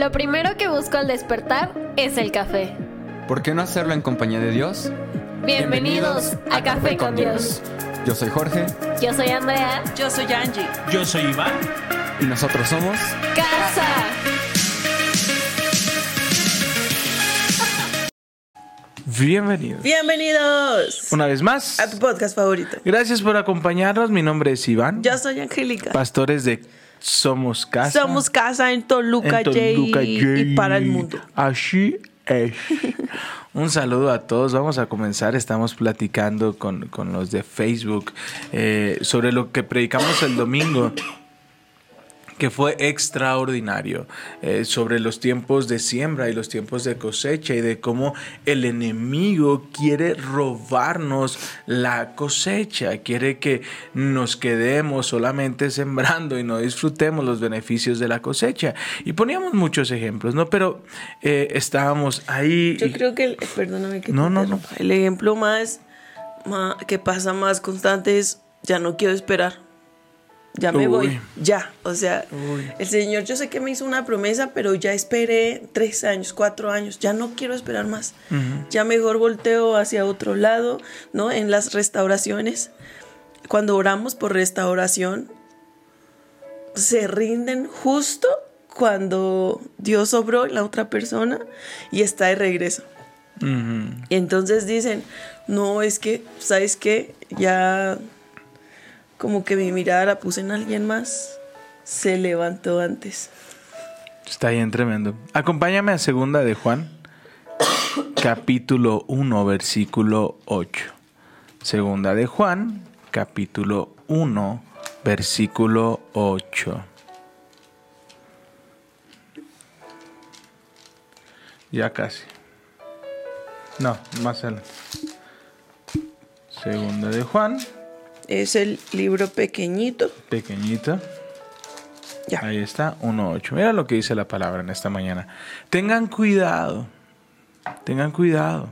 Lo primero que busco al despertar es el café. ¿Por qué no hacerlo en compañía de Dios? Bienvenidos, a, Café con Dios. Yo soy Jorge Yo soy Andrea. Yo soy Angie. Yo soy Iván. y nosotros somos... Casa. Bienvenidos. Bienvenidos Una vez más. a tu podcast favorito. Gracias por acompañarnos. Mi nombre es Iván. Yo soy Angélica. Pastores de Somos Casa. Somos casa en Toluca, en Toluca, Jay, Jay. y para el mundo. Así es. Un saludo a todos. Vamos a comenzar. Estamos platicando con, con los de Facebook eh, sobre lo que predicamos el domingo que fue extraordinario eh, sobre los tiempos de siembra y los tiempos de cosecha y de cómo el enemigo quiere robarnos la cosecha, quiere que nos quedemos solamente sembrando y no disfrutemos los beneficios de la cosecha. Y poníamos muchos ejemplos, ¿no? Pero eh, estábamos ahí. Yo y- creo que, el- perdóname que te No, no, no. interrumpa. El ejemplo más, ma- que pasa más constante es, ya no quiero esperar. Ya me Uy. voy, ya. O sea, Uy. el Señor, yo sé que me hizo una promesa, pero ya esperé tres años, cuatro años, ya no quiero esperar más. Ya mejor volteo hacia otro lado, ¿no? En las restauraciones, cuando oramos por restauración, se rinden justo cuando Dios obró en la otra persona y está de regreso. Y entonces dicen, no, es que, ¿sabes qué? Ya como que mi mirada la puse en alguien más, se levantó antes. Está bien tremendo. Acompáñame a segunda de Juan, capítulo 1, versículo 8. Segunda de Juan, capítulo 1, versículo 8. Ya casi. No, más adelante. Segunda de Juan, Es el libro pequeñito. pequeñito. Ya. Ahí está, 1.8. Mira lo que dice la palabra en esta mañana. Tengan cuidado, tengan cuidado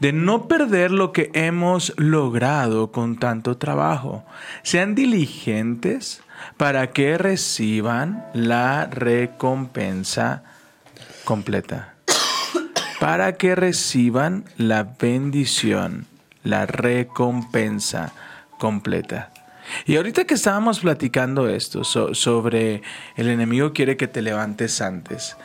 de no perder lo que hemos logrado con tanto trabajo. Sean diligentes para que reciban la recompensa completa. Para que reciban la bendición, la recompensa completa. Y ahorita que estábamos platicando esto so- sobre el enemigo quiere que te levantes antes.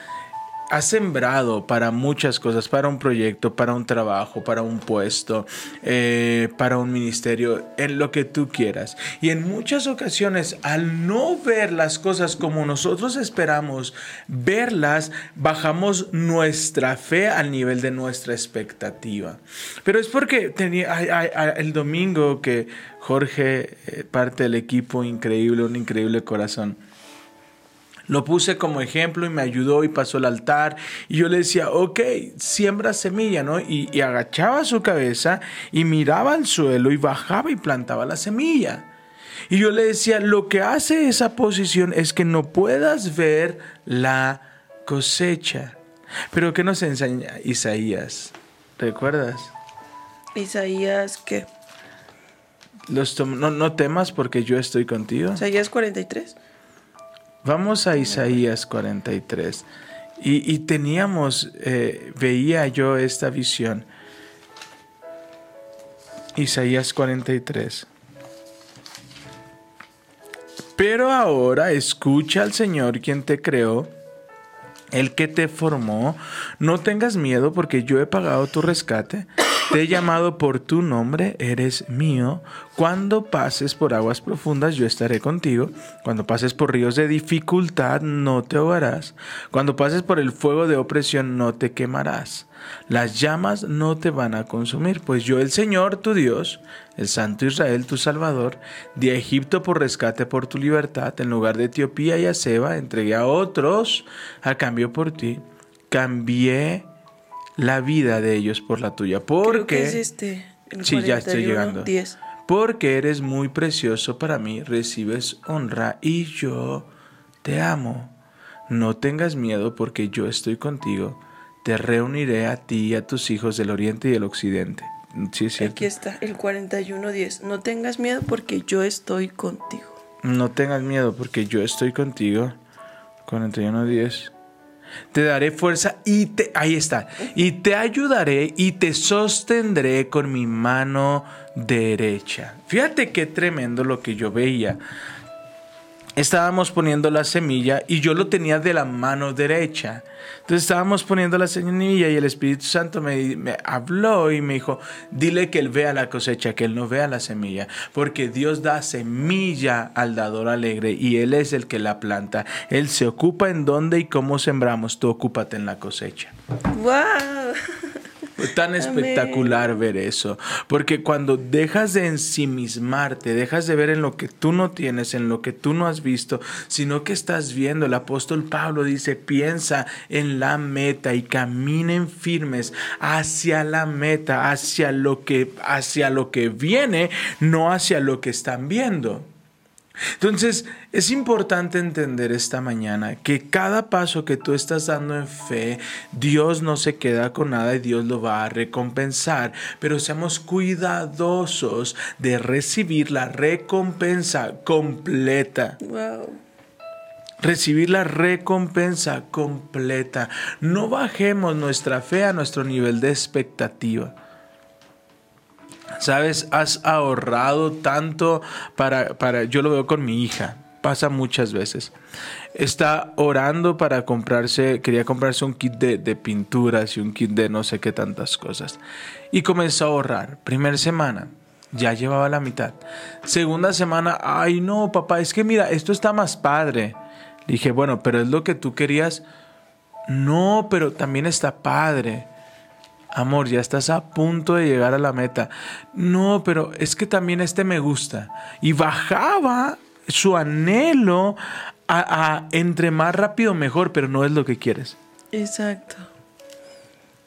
Has sembrado para muchas cosas, para un proyecto, para un trabajo, para un puesto, eh, para un ministerio, en lo que tú quieras. Y en muchas ocasiones, al no ver las cosas como nosotros esperamos verlas, bajamos nuestra fe al nivel de nuestra expectativa. Pero es porque tenía, el domingo que Jorge, eh, parte del equipo increíble, un increíble corazón, lo puse como ejemplo y me ayudó y pasó el altar. Y yo le decía, ok, siembra semilla, ¿no? Y, y agachaba su cabeza y miraba al suelo y bajaba y plantaba la semilla. Y yo le decía, lo que hace esa posición es que no puedas ver la cosecha. Pero ¿qué nos enseña Isaías? ¿Recuerdas? Isaías, ¿qué? Los no, no temas porque yo estoy contigo. Isaías 43. Vamos a Isaías 43. Y, y teníamos, eh, veía yo esta visión. Isaías 43. Pero ahora escucha al Señor quien te creó, el que te formó. No tengas miedo porque yo he pagado tu rescate. Te he llamado por tu nombre, eres mío. Cuando pases por aguas profundas, yo estaré contigo. Cuando pases por ríos de dificultad, no te ahogarás. Cuando pases por el fuego de opresión, no te quemarás. Las llamas no te van a consumir, pues yo, el Señor, tu Dios, el Santo Israel, tu Salvador, a Egipto por rescate por tu libertad, en lugar de Etiopía y a Seba, entregué a otros a cambio por ti. Cambié la vida de ellos por la tuya. Creo Porque que es este. el Sí, ya estoy 41, llegando. 10. porque eres muy precioso para mí, recibes honra y yo te amo. No tengas miedo porque yo estoy contigo. Te reuniré a ti y a tus hijos del oriente y del occidente. Sí, es cierto. Aquí está, el 41.10. No tengas miedo porque yo estoy contigo. No tengas miedo porque yo estoy contigo. 41.10. Te daré fuerza y te, ahí está, y te ayudaré y te sostendré con mi mano derecha. Fíjate qué tremendo lo que yo veía estábamos poniendo la semilla y yo lo tenía de la mano derecha. Entonces estábamos poniendo la semilla y el Espíritu Santo me, habló y me dijo, dile que él vea la cosecha, que él no vea la semilla, porque Dios da semilla al dador alegre y él es el que la planta. Él se ocupa en dónde y cómo sembramos, tú ocúpate en la cosecha. ¡Wow! Tan espectacular ver eso, porque cuando dejas de ensimismarte, dejas de ver en lo que tú no tienes, en lo que tú no has visto, sino que estás viendo, el apóstol Pablo dice, piensa en la meta y caminen firmes hacia la meta, hacia lo que hacia lo que viene, no hacia lo que están viendo. Entonces, es importante entender esta mañana que cada paso que tú estás dando en fe, Dios no se queda con nada y Dios lo va a recompensar, pero seamos cuidadosos de recibir la recompensa completa. Wow. Recibir la recompensa completa. No bajemos nuestra fe a nuestro nivel de expectativa. ¿Sabes? Has ahorrado tanto para, para, yo lo veo con mi hija, pasa muchas veces. Está orando para comprarse, quería comprarse un kit de, de, pinturas y un kit de no sé qué tantas cosas. Y comenzó a ahorrar. Primer semana, ya llevaba la mitad. Segunda semana, ay no, papá, es que mira, esto está más padre. dije, bueno, pero es lo que tú querías. No, pero también está padre. Amor, ya estás a punto de llegar a la meta. No, pero es que también este me gusta. Y bajaba su anhelo a, entre más rápido mejor, pero no es lo que quieres. Exacto.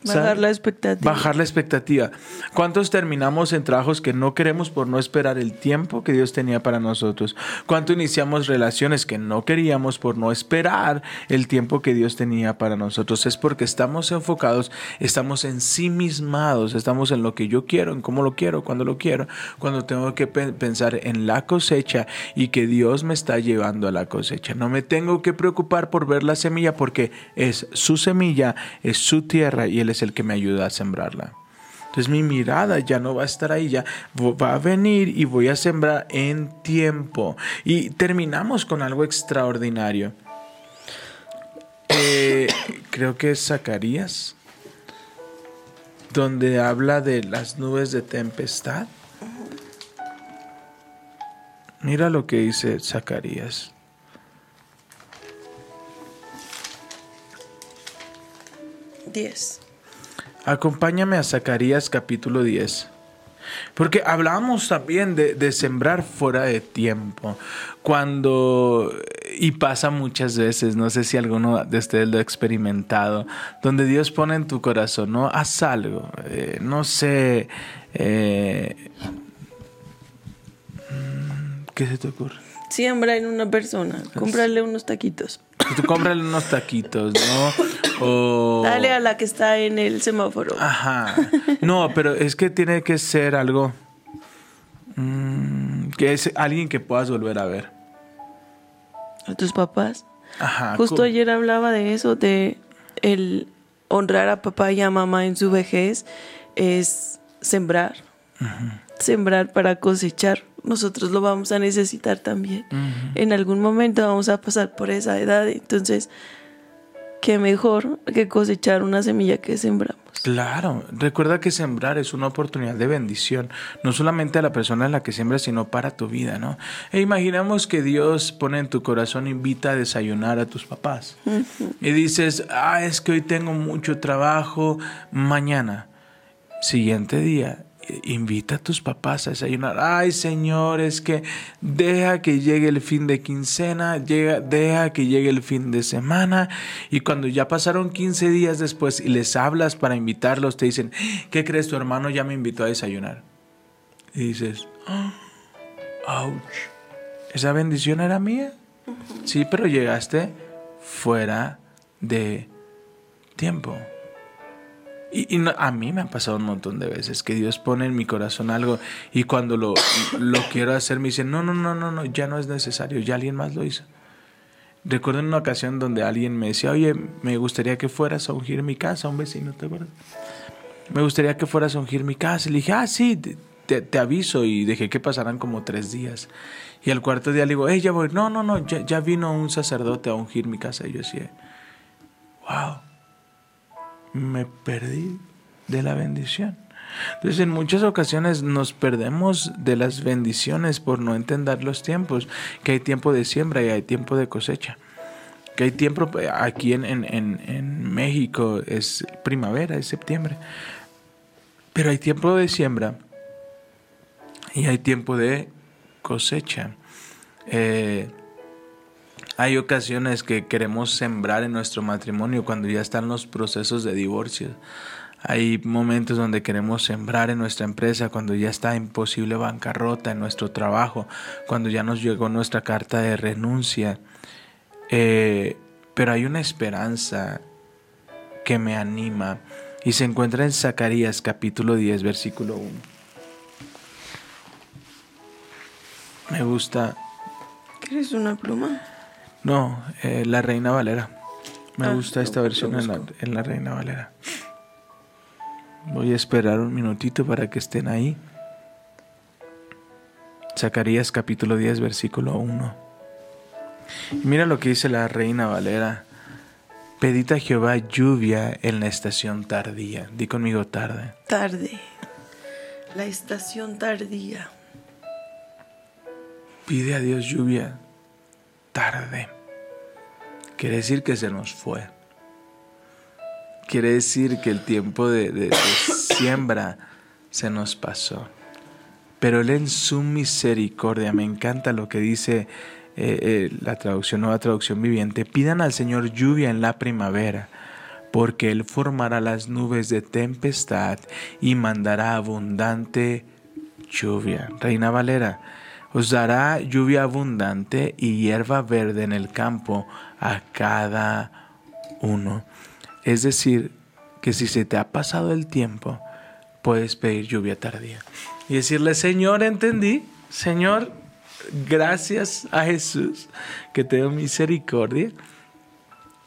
Bajar la expectativa. Bajar la expectativa. ¿Cuántos terminamos en trabajos que no queremos por no esperar el tiempo que Dios tenía para nosotros? ¿Cuánto iniciamos relaciones que no queríamos por no esperar el tiempo que Dios tenía para nosotros? Es porque estamos enfocados, estamos ensimismados, estamos en lo que yo quiero, en cómo lo quiero, cuando lo quiero, cuando tengo que pe pensar en la cosecha y que Dios me está llevando a la cosecha. No me tengo que preocupar por ver la semilla porque es su semilla, es su tierra y Él es el que me ayuda a sembrarla. Entonces mi mirada ya no va a estar ahí, ya va a venir y voy a sembrar en tiempo. Y terminamos con algo extraordinario. Eh, creo que es Zacarías, donde habla de las nubes de tempestad. Mira lo que dice Zacarías. 10. Acompáñame a Zacarías capítulo 10. Porque hablamos también de, de, sembrar fuera de tiempo. Cuando, y pasa muchas veces, no sé si alguno de ustedes lo ha experimentado, donde Dios pone en tu corazón, no, haz algo, eh, no sé, eh, ¿qué se te ocurre? Siembra en una persona, cómprale unos taquitos. Tú cómprale unos taquitos, ¿no? O... Dale a la que está en el semáforo. Ajá. No, pero es que tiene que ser algo mmm, que es alguien que puedas volver a ver. A tus papás. Ajá. Justo ayer hablaba de eso, de el honrar a papá y a mamá en su vejez es sembrar. Ajá. Sembrar para cosechar. Nosotros lo vamos a necesitar también. En algún momento vamos a pasar por esa edad. Entonces, qué mejor que cosechar una semilla que sembramos. Claro, recuerda que sembrar es una oportunidad de bendición, no solamente a la persona en la que siembras, sino para tu vida, ¿no? E imaginamos que Dios pone en tu corazón, invita a desayunar a tus papás. Uh -huh. Y dices, ah, es que hoy tengo mucho trabajo, mañana, siguiente día, invita a tus papás a desayunar. Ay, Señor, es que deja que llegue el fin de quincena, llega, deja que llegue el fin de semana. Y cuando ya pasaron 15 días después y les hablas para invitarlos, te dicen, ¿qué crees? Tu hermano ya me invitó a desayunar. Y dices, oh, ouch, ¿esa bendición era mía? Sí, pero llegaste fuera de tiempo. Y, no, a mí me ha pasado un montón de veces que Dios pone en mi corazón algo y cuando lo, lo quiero hacer me dice, no, no, no, no, no, ya no es necesario, ya alguien más lo hizo. Recuerdo en una ocasión donde alguien me decía, oye, me gustaría que fueras a ungir mi casa, un vecino, ¿te acuerdas? Me gustaría que fueras a ungir mi casa. Le dije, ah, sí, te, te aviso. Y dejé que pasaran como tres días. Y al cuarto día le digo, hey, ya voy. No, no, no, ya, ya vino un sacerdote a ungir mi casa. Y yo decía, wow, me perdí de la bendición. Entonces en muchas ocasiones nos perdemos de las bendiciones por no entender los tiempos, que hay tiempo de siembra y hay tiempo de cosecha. Que hay tiempo, aquí en, en, en México es primavera, es septiembre, pero hay tiempo de siembra y hay tiempo de cosecha. Eh, hay ocasiones que queremos sembrar en nuestro matrimonio cuando ya están los procesos de divorcio. Hay momentos donde queremos sembrar en nuestra empresa cuando ya está en posible bancarrota en nuestro trabajo, cuando ya nos llegó nuestra carta de renuncia. Eh, pero hay una esperanza que me anima y se encuentra en Zacarías capítulo 10 versículo 1. Me gusta. ¿Quieres una pluma? No, eh, la Reina Valera. Me Ah, gusta esta lo- lo versión en la, busco. en la Reina Valera. Voy a esperar un minutito para que estén ahí. Zacarías capítulo 10, versículo 1. Y mira lo que dice la Reina Valera. Pedid a Jehová lluvia en la estación tardía. Di conmigo tarde. Tarde. La estación tardía. Pide a Dios lluvia tarde. Quiere decir que se nos fue. Quiere decir que el tiempo de, siembra se nos pasó. Pero Él en su misericordia, me encanta lo que dice eh, eh, la traducción, nueva traducción viviente, pidan al Señor lluvia en la primavera, porque Él formará las nubes de tempestad y mandará abundante lluvia. Reina Valera, os dará lluvia abundante y hierba verde en el campo a cada uno. Es decir, que si se te ha pasado el tiempo, puedes pedir lluvia tardía. Y decirle, Señor, entendí, Señor, gracias a Jesús que tengo misericordia,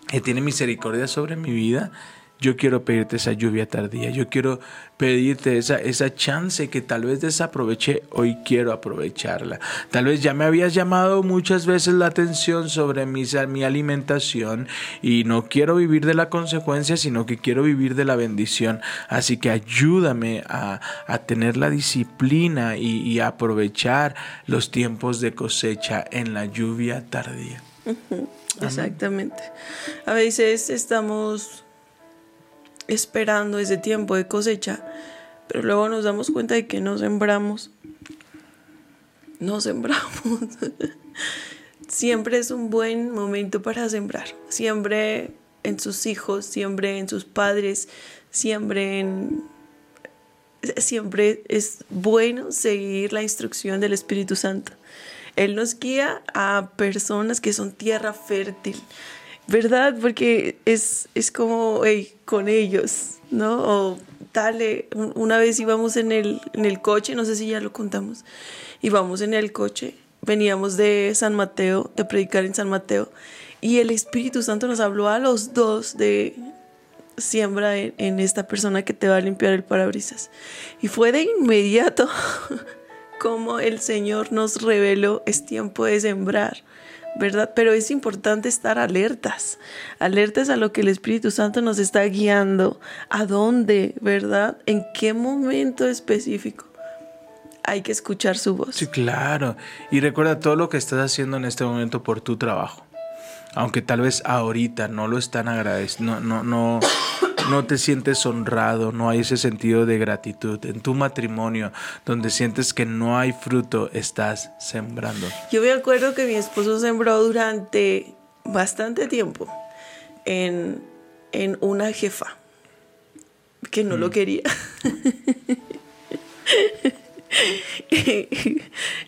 que tiene misericordia sobre mi vida. Yo quiero pedirte esa lluvia tardía, yo quiero pedirte esa, esa chance que tal vez desaproveché, hoy quiero aprovecharla. Tal vez ya me habías llamado muchas veces la atención sobre mi, mi alimentación y no quiero vivir de la consecuencia, sino que quiero vivir de la bendición. Así que ayúdame a, a tener la disciplina y, y a aprovechar los tiempos de cosecha en la lluvia tardía. Exactamente. A veces estamos esperando ese tiempo de cosecha, pero luego nos damos cuenta de que no sembramos. No sembramos. Siempre es un buen momento para sembrar. Siempre en sus hijos, siempre en sus padres, siempre. Siempre es bueno seguir la instrucción del Espíritu Santo. Él nos guía a personas que son tierra fértil, ¿verdad? Porque es, es como hey, con ellos, ¿no? O dale, un- una vez íbamos en el, en el coche, no sé si ya lo contamos, íbamos en el coche, veníamos de San Mateo, de predicar en San Mateo, y el Espíritu Santo nos habló a los dos de siembra en, en esta persona que te va a limpiar el parabrisas. Y fue de inmediato como el Señor nos reveló, es tiempo de sembrar, ¿verdad? Pero es importante estar alertas, alertas a lo que el Espíritu Santo nos está guiando, a dónde, ¿verdad? En qué momento específico. Hay que escuchar su voz. Sí, claro. Y recuerda todo lo que estás haciendo en este momento por tu trabajo. Aunque tal vez ahorita no lo están agradeciendo, no, no, no, no te sientes honrado, no hay ese sentido de gratitud. En tu matrimonio, donde sientes que no hay fruto, estás sembrando. Yo me acuerdo que mi esposo sembró durante bastante tiempo en, en una jefa que no lo quería.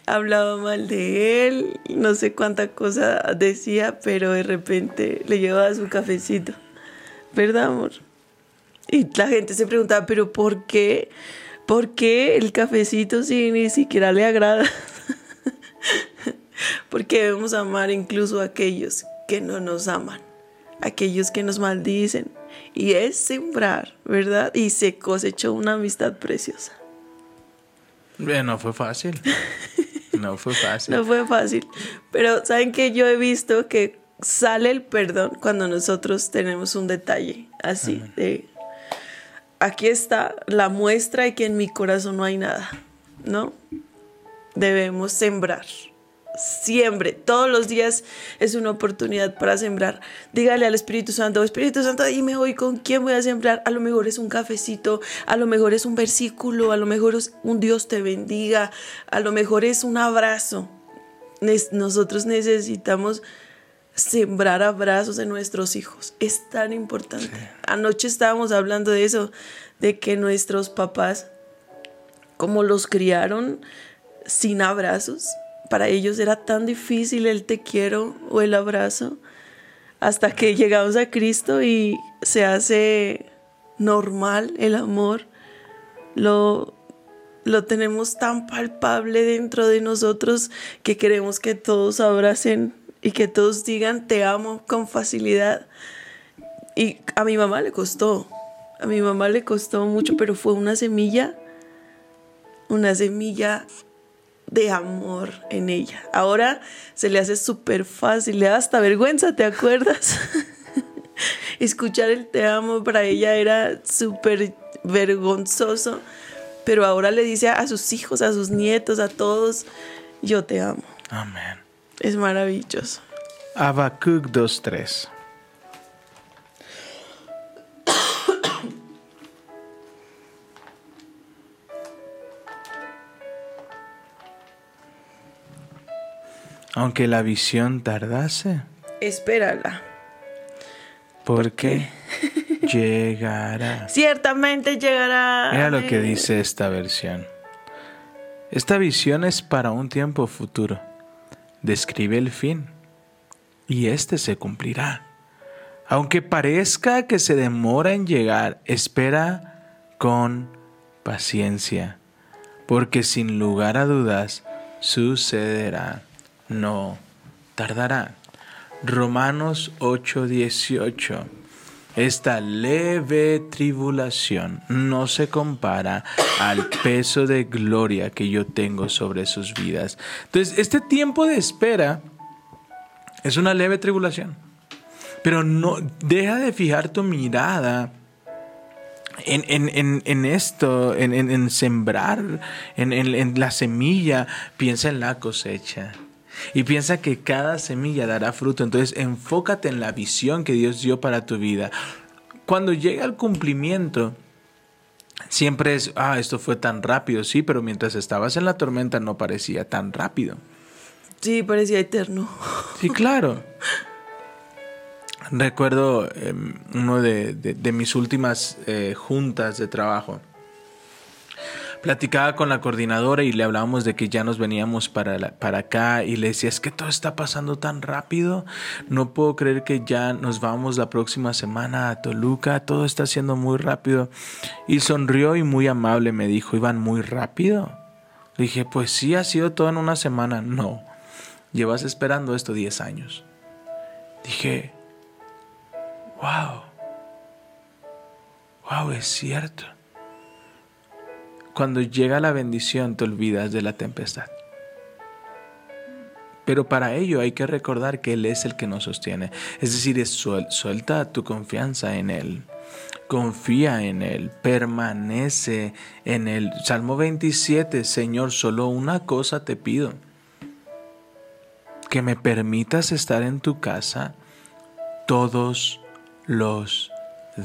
Hablaba mal de él, no sé cuánta cosa decía, pero de repente le llevaba su cafecito. ¿Verdad, amor? Y la gente se preguntaba, pero ¿por qué? ¿Por qué el cafecito si ni siquiera le agrada? Porque debemos amar incluso a aquellos que no nos aman, aquellos que nos maldicen. Y es sembrar, ¿verdad? Y se cosechó una amistad preciosa. No fue fácil. No fue fácil. No fue fácil. Pero saben que yo he visto que sale el perdón cuando nosotros tenemos un detalle así de aquí está la muestra de que en mi corazón no hay nada, ¿no? Debemos sembrar. Siempre, todos los días es una oportunidad para sembrar. Dígale al Espíritu Santo, Espíritu Santo, dime hoy con quién voy a sembrar. A lo mejor es un cafecito, a lo mejor es un versículo, a lo mejor es un Dios te bendiga, a lo mejor es un abrazo. Nosotros necesitamos sembrar abrazos en nuestros hijos. Es tan importante. Anoche estábamos hablando de eso, de que nuestros papás, como los criaron sin abrazos, para ellos era tan difícil el te quiero o el abrazo, hasta que llegamos a Cristo y se hace normal el amor. Lo, lo tenemos tan palpable dentro de nosotros que queremos que todos abracen y que todos digan te amo con facilidad. Y a mi mamá le costó, a mi mamá le costó mucho, pero fue una semilla, una semilla de amor en ella. Ahora se le hace súper fácil, le da hasta vergüenza, ¿te acuerdas? Escuchar el te amo para ella era súper vergonzoso, pero ahora le dice a sus hijos, a sus nietos, a todos, yo te amo. Amén. Es maravilloso. Habacuc 2.3. Aunque la visión tardase, Espérala. porque llegará. Ciertamente llegará. Mira lo que dice esta versión. Esta visión es para un tiempo futuro. Describe el fin. Y este se cumplirá. Aunque parezca que se demora en llegar, espera con paciencia. Porque sin lugar a dudas sucederá. No tardará. Romanos 8:18. Esta leve tribulación no se compara al peso de gloria que yo tengo sobre sus vidas. Entonces, este tiempo de espera es una leve tribulación. Pero no deja de fijar tu mirada en, en- esto, en, sembrar, en la semilla, piensa en la cosecha. Y piensa que cada semilla dará fruto. Entonces enfócate en la visión que Dios dio para tu vida. Cuando llega el cumplimiento, siempre es, ah, esto fue tan rápido, sí, pero mientras estabas en la tormenta no parecía tan rápido. Sí, parecía eterno. Sí, claro. Recuerdo eh, uno de, de- de mis últimas eh, juntas de trabajo. Platicaba con la coordinadora y le hablábamos de que ya nos veníamos para, para acá y le decía, es que todo está pasando tan rápido, no puedo creer que ya nos vamos la próxima semana a Toluca, todo está siendo muy rápido. Y sonrió y muy amable me dijo, ¿iban muy rápido? Le dije, pues sí, ha sido todo en una semana. No, llevas esperando esto 10 años. Dije, wow, wow, es cierto. Cuando llega la bendición te olvidas de la tempestad. Pero para ello hay que recordar que Él es el que nos sostiene. Es decir, suelta tu confianza en Él. Confía en Él, permanece en Él. Salmo 27, Señor, solo una cosa te pido. Que me permitas estar en tu casa todos los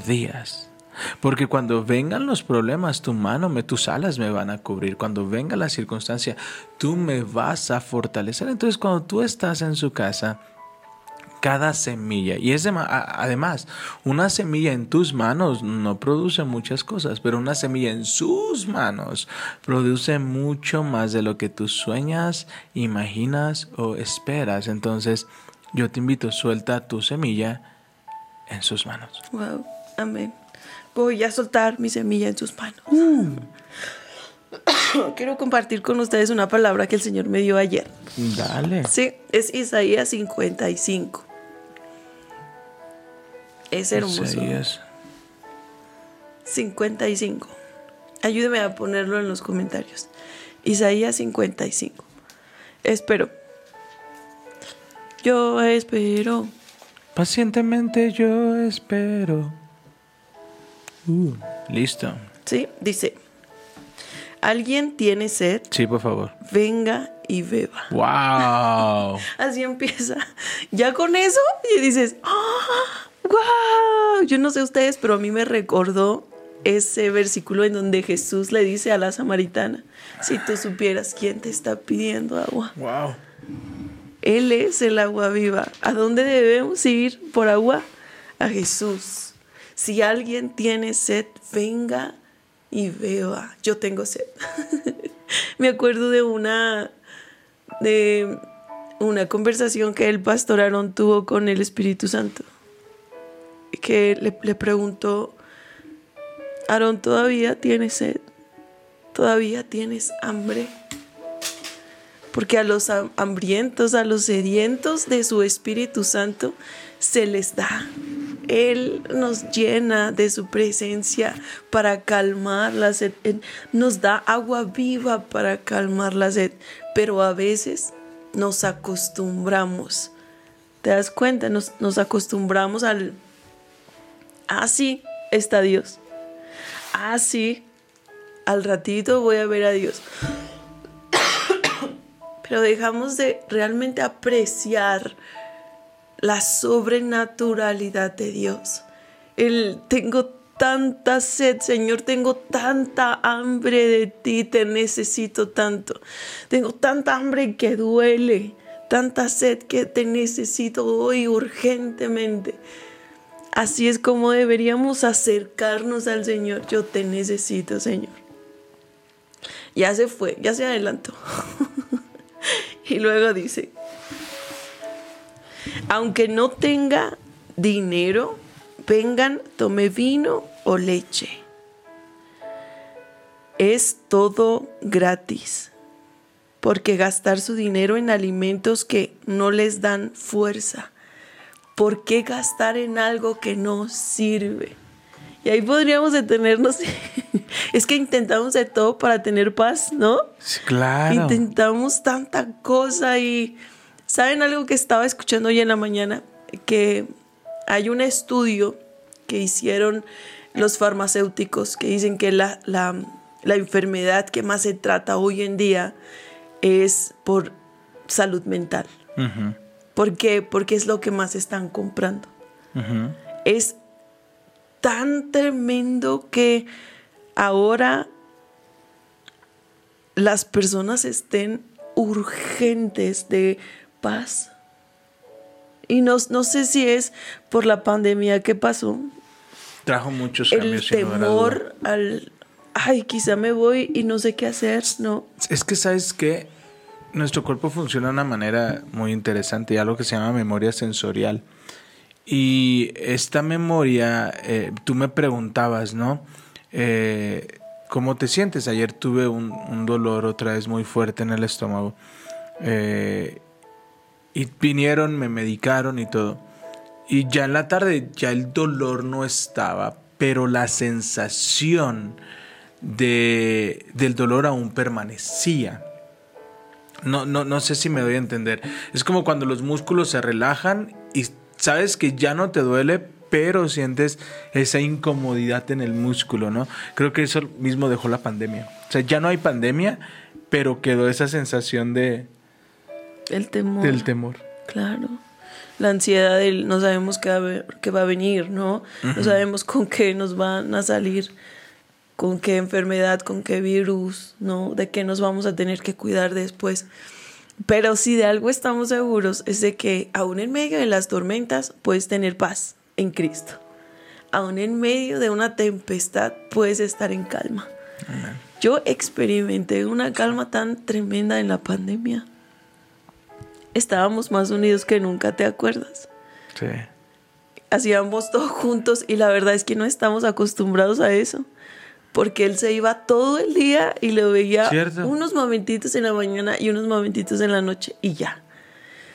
días. Porque cuando vengan los problemas, tu mano, me, tus alas me van a cubrir. Cuando venga la circunstancia, tú me vas a fortalecer. Entonces, cuando tú estás en su casa, cada semilla, y es a- además, una semilla en tus manos no produce muchas cosas, pero una semilla en sus manos produce mucho más de lo que tú sueñas, imaginas o esperas. Entonces, yo te invito, suelta tu semilla en sus manos. Wow, amén. Voy a soltar mi semilla en sus manos. Quiero compartir con ustedes una palabra que el Señor me dio ayer. Dale. Sí, es Isaías 55. Es hermoso. Isaías. 55. Ayúdeme a ponerlo en los comentarios. Isaías 55. Espero. Yo espero. Pacientemente yo espero. Uh, listo. ¿Sí? Dice. Alguien tiene sed, Sí, por favor. venga y beba. ¡Wow! Así empieza. Ya con eso, y dices, ¡ah! ¡Wow! Yo no sé ustedes, pero a mí me recordó ese versículo en donde Jesús le dice a la samaritana, si tú supieras quién te está pidiendo agua. ¡Wow! Él es el agua viva. ¿A dónde debemos ir por agua? A Jesús. Si alguien tiene sed, venga y beba. Yo tengo sed. Me acuerdo de una de una conversación que el pastor Aarón tuvo con el Espíritu Santo. Que le, le preguntó, Aarón, ¿todavía tienes sed? ¿Todavía tienes hambre? Porque a los ham- hambrientos, a los sedientos de su Espíritu Santo, se les da. Él nos llena de su presencia para calmar la sed. Nos da agua viva para calmar la sed. Pero a veces nos acostumbramos. ¿Te das cuenta? Nos acostumbramos al... Así está Dios. Así. Al ratito voy a ver a Dios pero dejamos de realmente apreciar la sobrenaturalidad de Dios. El tengo tanta sed, Señor, tengo tanta hambre de ti, te necesito tanto. Tengo tanta hambre que duele, tanta sed que te necesito hoy urgentemente. Así es como deberíamos acercarnos al Señor. Yo te necesito, Señor. Ya se fue, ya se adelantó. Y luego dice, aunque no tenga dinero, vengan, tome vino o leche. Es todo gratis, porque gastar su dinero en alimentos que no les dan fuerza. ¿Por qué gastar en algo que no sirve? Y ahí podríamos detenernos. es que intentamos de todo para tener paz, ¿no? Sí, claro. Intentamos tanta cosa y ¿saben algo que estaba escuchando hoy en la mañana? Que hay un estudio que hicieron los farmacéuticos que dicen que la, la, la enfermedad que más se trata hoy en día es por salud mental. ¿Por qué? Porque es lo que más están comprando. Es tan tremendo que ahora las personas estén urgentes de paz. Y no, no sé si es por la pandemia que pasó, Trajo muchos el cambios. duda. temor al, ay, quizá me voy y no sé qué hacer, ¿no? Es que sabes que nuestro cuerpo funciona de una manera muy interesante, algo que se llama memoria sensorial. Y esta memoria, eh, tú me preguntabas, ¿no? Eh, ¿Cómo te sientes? Ayer tuve un, un dolor otra vez muy fuerte en el estómago. Eh, y vinieron, me medicaron y todo. Y ya en la tarde ya el dolor no estaba, pero la sensación de, del dolor aún permanecía. No, no, no sé si me doy a entender. Es como cuando los músculos se relajan y sabes que ya no te duele, pero sientes esa incomodidad en el músculo, ¿no? Creo que eso mismo dejó la pandemia. O sea, ya no hay pandemia, pero quedó esa sensación de, El temor. del temor. Claro. La ansiedad del no sabemos qué va, a ve- qué va a venir, ¿no? No sabemos con qué nos van a salir, con qué enfermedad, con qué virus, ¿no? De qué nos vamos a tener que cuidar después. Pero si de algo estamos seguros es de que aún en medio de las tormentas puedes tener paz en Cristo. Aún en medio de una tempestad puedes estar en calma. Yo experimenté una calma tan tremenda en la pandemia. Estábamos más unidos que nunca, ¿te acuerdas? Sí. Hacíamos todo juntos y la verdad es que no estamos acostumbrados a eso. Porque él se iba todo el día y lo veía Cierto. unos momentitos en la mañana y unos momentitos en la noche y ya.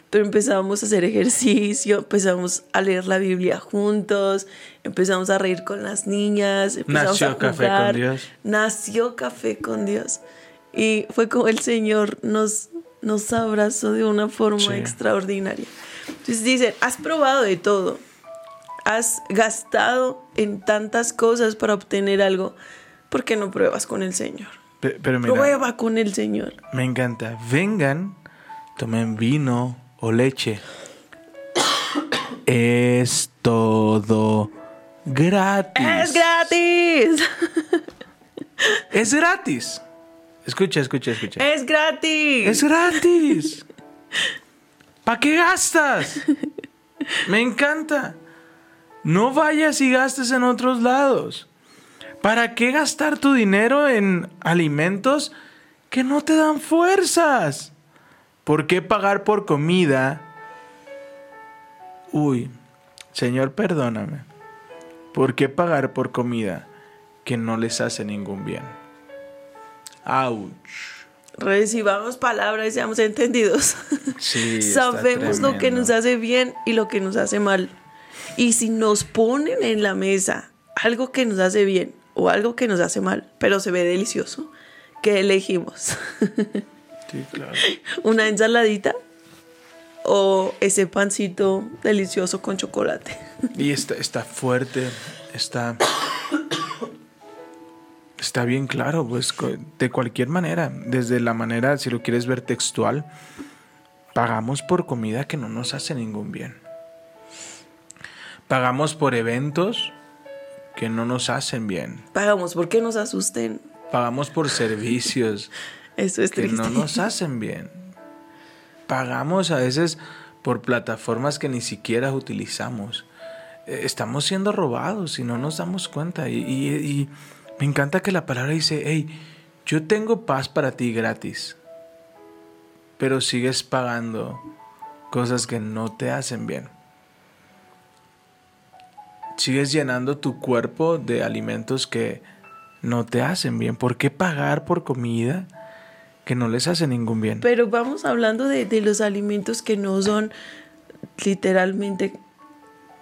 pero empezamos a hacer ejercicio, empezamos a leer la Biblia juntos, empezamos a reír con las niñas, empezamos Nació a Café con jugar. Dios. Nació Café con Dios. Y fue como el Señor nos, nos abrazó de una forma Sí. extraordinaria. Entonces dicen, has probado de todo, has gastado en tantas cosas para obtener algo, ¿por qué no pruebas con el Señor? Pe- Pero mira, Prueba con el Señor. me encanta. Vengan, tomen vino o leche. Es todo gratis. ¡Es gratis! Es gratis. Escucha, escucha, escucha. ¡Es gratis! Es gratis. ¿Para qué gastas? Me encanta. No vayas y gastes en otros lados. ¿Para qué gastar tu dinero en alimentos que no te dan fuerzas? ¿Por qué pagar por comida? Uy, Señor, perdóname. ¿Por qué pagar por comida que no les hace ningún bien? Ouch. Recibamos palabras y seamos entendidos. Sí, Sabemos lo que nos hace bien y lo que nos hace mal. Y si nos ponen en la mesa algo que nos hace bien o algo que nos hace mal, pero se ve delicioso, ¿qué elegimos? Sí, claro. ¿Una ensaladita o ese pancito delicioso con chocolate? Y está, está fuerte, está. Está bien claro, pues de cualquier manera, desde la manera, si lo quieres ver textual, pagamos por comida que no nos hace ningún bien. Pagamos por eventos que no nos hacen bien. Pagamos, ¿por qué nos asusten? Pagamos por servicios Eso es que triste. no nos hacen bien. Pagamos a veces por plataformas que ni siquiera utilizamos. Eh, Estamos siendo robados y no nos damos cuenta. Y, y- y me encanta que la palabra dice, hey, yo tengo paz para ti gratis, pero sigues pagando cosas que no te hacen bien. Sigues llenando tu cuerpo de alimentos que no te hacen bien. ¿Por qué pagar por comida que no les hace ningún bien? Pero vamos hablando de, de los alimentos que no son literalmente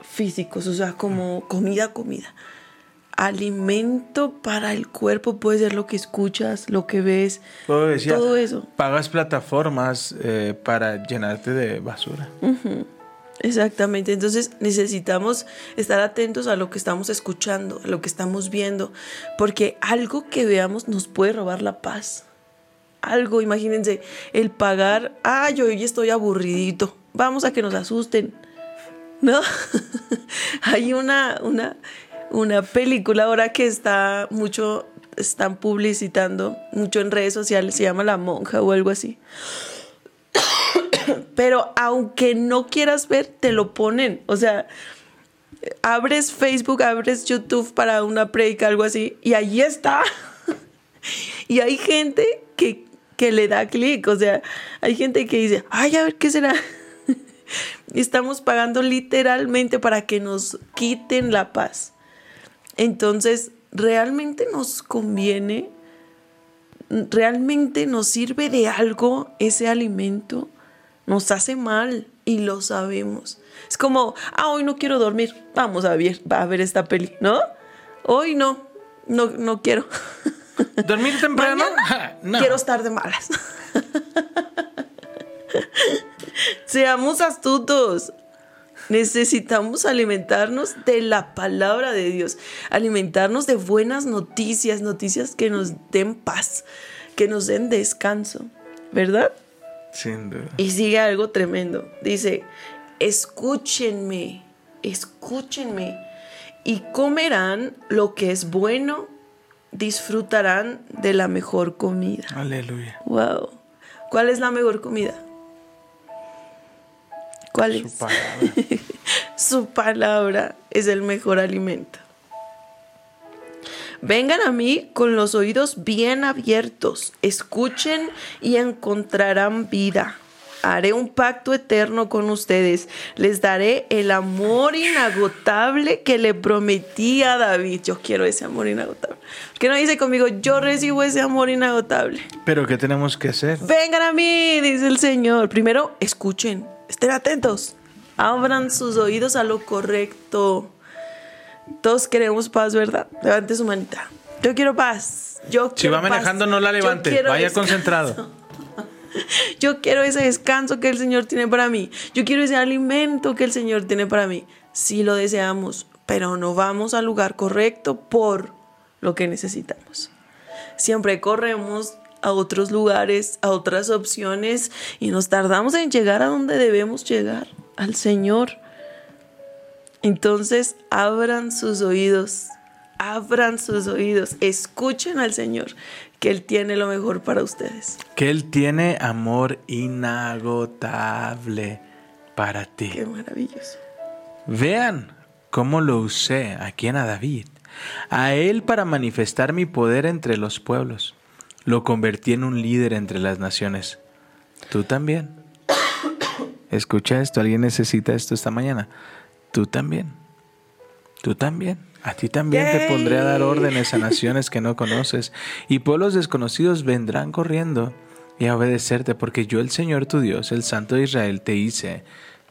físicos, o sea, como comida, comida. Alimento para el cuerpo puede ser lo que escuchas, lo que ves, Todo, decía, todo eso. Pagas plataformas eh, para llenarte de basura. Exactamente, entonces necesitamos estar atentos a lo que estamos escuchando, a lo que estamos viendo, porque algo que veamos nos puede robar la paz. Algo, imagínense, el pagar, ah, yo hoy estoy aburridito, vamos a que nos asusten. ¿No? Hay una, una, una película ahora que está mucho, están publicitando mucho en redes sociales, se llama La Monja o algo así. Pero aunque no quieras ver, te lo ponen. O sea, abres Facebook, abres YouTube para una predica, algo así, y ahí está. y hay gente que, que le da clic. O sea, hay gente que dice, ay, a ver qué será. y estamos pagando literalmente para que nos quiten la paz. Entonces, ¿realmente nos conviene? ¿Realmente nos sirve de algo ese alimento? Nos hace mal y lo sabemos. Es como, ah, hoy no quiero dormir, vamos a ver, a ver esta peli, ¿no? Hoy no, no, no quiero. ¿Dormir temprano? Mañana no. Quiero estar de malas. Seamos astutos. Necesitamos alimentarnos de la palabra de Dios, alimentarnos de buenas noticias, noticias que nos den paz, que nos den descanso, ¿verdad? Sin duda. Y sigue algo tremendo. Dice, escúchenme, escúchenme y comerán lo que es bueno, disfrutarán de la mejor comida. Aleluya. Wow. ¿Cuál es la mejor comida? ¿Cuál Su es? Su palabra es el mejor alimento. Vengan a mí con los oídos bien abiertos, escuchen y encontrarán vida. Haré un pacto eterno con ustedes. Les daré el amor inagotable que le prometí a David. Yo quiero ese amor inagotable. ¿Por qué no dice conmigo, yo recibo ese amor inagotable? Pero ¿qué tenemos que hacer? Vengan a mí, dice el Señor. Primero, escuchen, estén atentos. Abran sus oídos a lo correcto. Todos queremos paz, ¿verdad? Levante su manita. Yo quiero paz. Yo Si quiero va manejando, paz. no la levante. Vaya descanso. concentrado. Yo quiero ese descanso que el Señor tiene para mí. Yo quiero ese alimento que el Señor tiene para mí. Sí lo deseamos, pero no vamos al lugar correcto por lo que necesitamos. Siempre corremos a otros lugares, a otras opciones y nos tardamos en llegar a donde debemos llegar, al Señor. Entonces, abran sus oídos, abran sus oídos, escuchen al Señor, que Él tiene lo mejor para ustedes. Que Él tiene amor inagotable para ti. Qué maravilloso. Vean cómo lo usé aquí en a David. A él para manifestar mi poder entre los pueblos. Lo convertí en un líder entre las naciones. Tú también. Escucha esto, alguien necesita esto esta mañana. Tú también. Tú también. A ti también te pondré a dar órdenes a naciones que no conoces, y pueblos desconocidos vendrán corriendo y a obedecerte, porque yo, el Señor tu Dios, el Santo de Israel, te hice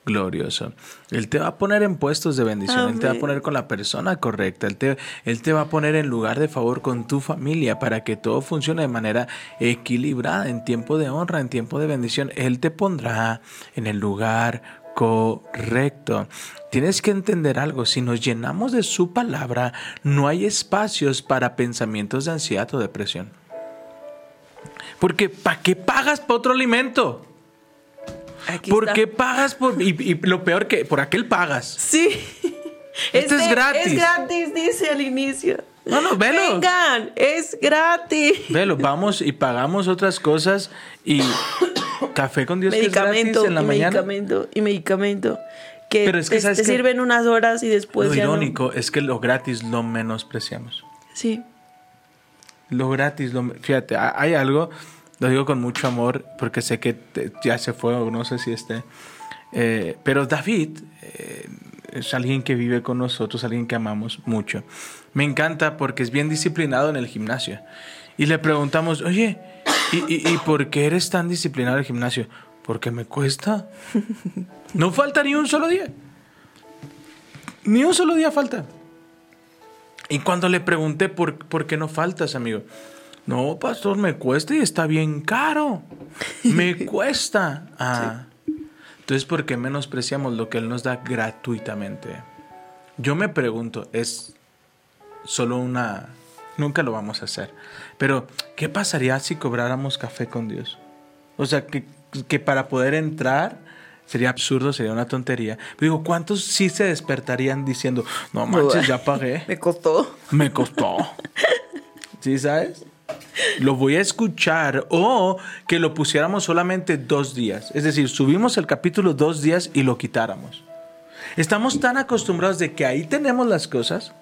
glorioso. Él te va a poner en puestos de bendición, Él te va a poner con la persona correcta, él te, él te va a poner en lugar de favor con tu familia para que todo funcione de manera equilibrada, en tiempo de honra, en tiempo de bendición. Él te pondrá en el lugar correcto. Tienes que entender algo, si nos llenamos de su palabra, no hay espacios para pensamientos de ansiedad o depresión. Porque ¿para qué pagas por otro alimento? Aquí ¿Por está. qué pagas por... Y, y lo peor que por aquel pagas. Sí. Este es gratis. Es gratis, dice al inicio. No, no, velo. Vengan, es gratis. Velo, vamos y pagamos otras cosas y café con Dios que es medicamento, gratis en la y mañana. medicamento, y medicamento. Que, Pero es que, te, ¿sabes te qué? sirven unas horas y después lo ya no. irónico es que lo gratis lo menospreciamos. Sí. Lo gratis, lo, fíjate, ha- hay algo, lo digo con mucho amor porque sé que te- ya se fue o no sé si esté. eh, pero David eh, es alguien que vive con nosotros, alguien que amamos mucho. Me encanta porque es bien disciplinado en el gimnasio. Y le preguntamos, oye, ¿y, y, y por qué eres tan disciplinado en el gimnasio? Porque me cuesta. No falta ni un solo día. Ni un solo día falta. Y cuando le pregunté por, por qué no faltas, amigo, no, pastor, me cuesta y está bien caro. Me cuesta. Ah. Entonces, ¿por qué menospreciamos lo que Él nos da gratuitamente? Yo me pregunto, es solo una... Nunca lo vamos a hacer. Pero, ¿qué pasaría si cobráramos café con Dios? O sea, que, que para poder entrar sería absurdo, sería una tontería. Pero digo, ¿cuántos sí se despertarían diciendo, no manches, ya pagué? Me costó. Me costó. ¿Sí sabes? Lo voy a escuchar o que lo pusiéramos solamente dos días. Es decir, subimos el capítulo dos días y lo quitáramos. Estamos tan acostumbrados de que ahí tenemos las cosas.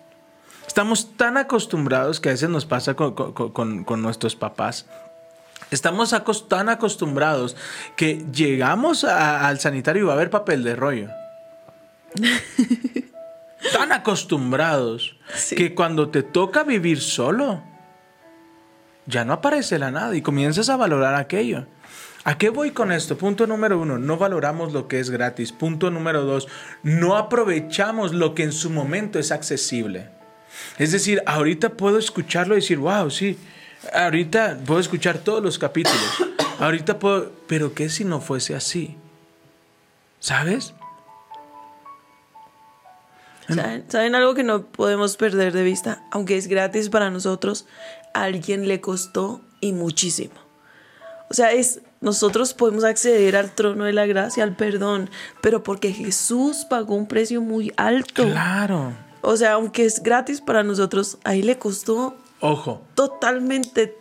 Estamos tan acostumbrados que a veces nos pasa con, con- con- con nuestros papás. Estamos tan acostumbrados que llegamos a- al sanitario y va a haber papel de rollo. tan acostumbrados Sí. que cuando te toca vivir solo, ya no aparece la nada y comienzas a valorar aquello. ¿A qué voy con esto? Punto número uno, no valoramos lo que es gratis. Punto número dos, no aprovechamos lo que en su momento es accesible. Es decir, ahorita puedo escucharlo y decir, wow, sí, ahorita puedo escuchar todos los capítulos. Ahorita puedo, pero ¿qué si no fuese así? ¿Sabes? ¿Saben, ¿Saben algo que no podemos perder de vista? Aunque es gratis para nosotros, a alguien le costó y muchísimo. O sea, es nosotros podemos acceder al trono de la gracia, al perdón, pero porque Jesús pagó un precio muy alto. Claro. O sea, aunque es gratis para nosotros, ahí le costó Ojo, totalmente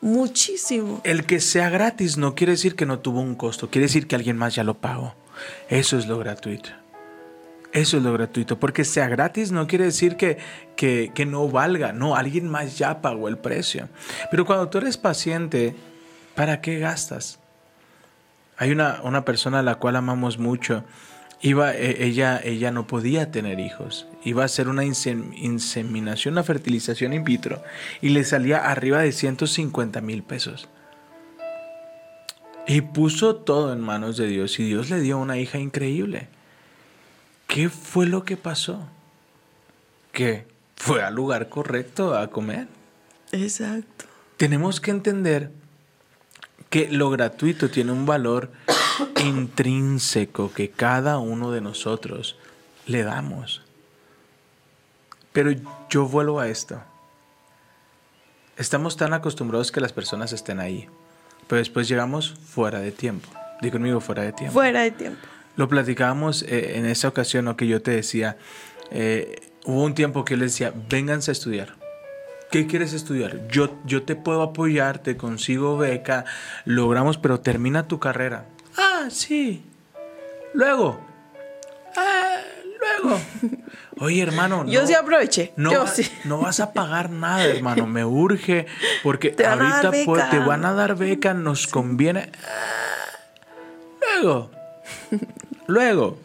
muchísimo. El que sea gratis no quiere decir que no tuvo un costo, quiere decir que alguien más ya lo pagó. Eso es lo gratuito. Eso es lo gratuito, porque sea gratis no quiere decir que, que, no valga, no, alguien más ya pagó el precio. Pero cuando tú eres paciente, ¿para qué gastas? Hay una, una persona a la cual amamos mucho. Iba, e- ella, ella no podía tener hijos. Iba a hacer una insem- inseminación, una fertilización in vitro. Y le salía arriba de 150 mil pesos. Y puso todo en manos de Dios. Y Dios le dio una hija increíble. ¿Qué fue lo que pasó? Que fue al lugar correcto a comer. Exacto. Tenemos que entender que lo gratuito tiene un valor intrínseco que cada uno de nosotros le damos. Pero yo vuelvo a esto. Estamos tan acostumbrados que las personas estén ahí, pero después llegamos fuera de tiempo. Di conmigo, fuera de tiempo. Fuera de tiempo. Lo platicábamos eh, en esa ocasión, ¿no? que yo te decía, eh, hubo un tiempo que yo les decía, vénganse a estudiar. ¿Qué quieres estudiar? Yo, yo te puedo apoyar, te consigo beca, logramos, pero termina tu carrera. Ah, sí. Luego. Ah, luego. Oye, hermano. Yo sí aproveché. no, Yo va- sí. no vas a pagar nada, hermano. Me urge. Porque Te ahorita pues, te van a dar beca, nos conviene. Ah, Luego. Luego.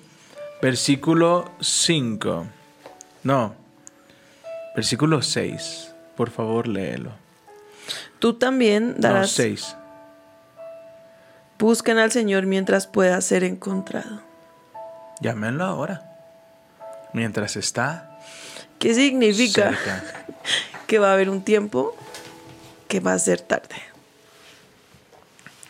Versículo 5. No. Versículo 6. Por favor, léelo. Tú también No, darás. 6. Busquen al Señor mientras pueda ser encontrado. Llámenlo ahora. Mientras está ¿Qué significa? cerca. Que va a haber un tiempo que va a ser tarde.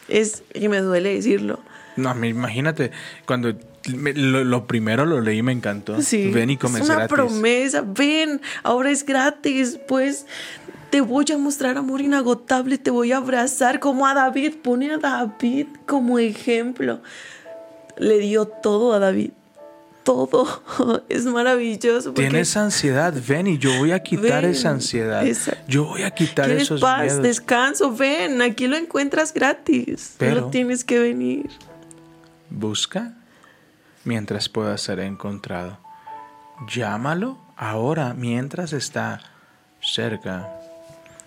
Es y me duele decirlo. No, imagínate, cuando me- lo, lo primero lo leí me encantó. Sí. Ven y es comes una gratis. promesa. Ven, ahora es gratis. Pues te voy a mostrar amor inagotable. Te voy a abrazar como a David. Pone a David como ejemplo. Le dio todo a David. Todo. Es maravilloso. porque- Tienes ansiedad, ven y yo voy a quitar Ven, esa ansiedad. Yo voy a quitar ¿Quieres esos paz, miedos. descanso? Ven, aquí lo encuentras gratis. Pero- no tienes que venir. Busca mientras pueda ser encontrado. Llámalo ahora mientras está cerca.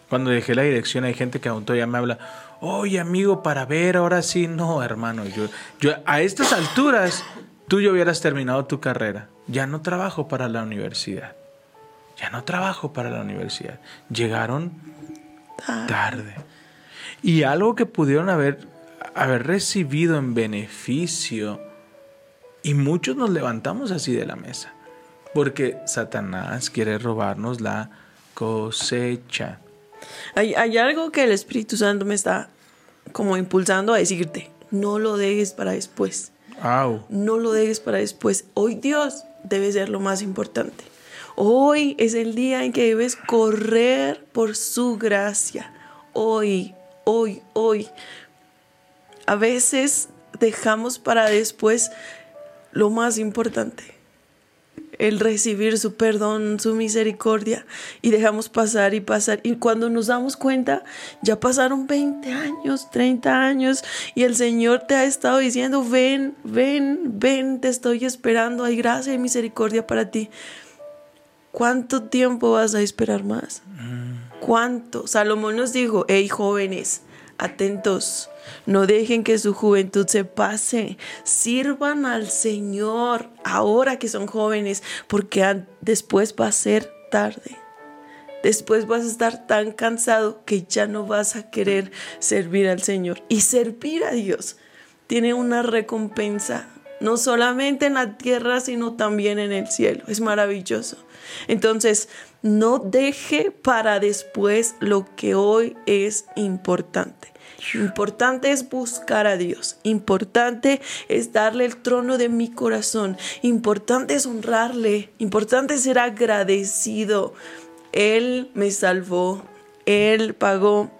Cuando dejé la dirección hay gente que aún todavía me habla, oye amigo, para ver, ahora sí. No, hermano, yo, yo a estas alturas tú ya hubieras terminado tu carrera. Ya no trabajo para la universidad. Ya no trabajo para la universidad. Llegaron tarde. Y algo que pudieron haber, haber recibido en beneficio, y muchos nos levantamos así de la mesa, porque Satanás quiere robarnos la cosecha. Hay, hay algo que el Espíritu Santo me está como impulsando a decirte. No lo dejes para después. Au. No lo dejes para después. Hoy Dios debe ser lo más importante. Hoy es el día en que debes correr por su gracia. Hoy, hoy, hoy. A veces dejamos para después lo más importante. El recibir su perdón, su misericordia y dejamos pasar y pasar. Y cuando nos damos cuenta, ya pasaron 20 años, 30 años y el Señor te ha estado diciendo, ven, ven, ven, te estoy esperando, hay gracia y misericordia para ti. ¿Cuánto tiempo vas a esperar más? ¿Cuánto? Salomón nos dijo, hey jóvenes, atentos, no dejen que su juventud se pase, sirvan al Señor ahora que son jóvenes, porque después va a ser tarde. Después vas a estar tan cansado que ya no vas a querer servir al Señor. Y servir a Dios tiene una recompensa, no solamente en la tierra, sino también en el cielo. Es maravilloso. Entonces, no deje para después lo que hoy es importante. Importante es buscar a Dios. Importante es darle el trono de mi corazón. Importante es honrarle. Importante es ser agradecido. Él me salvó. Él pagó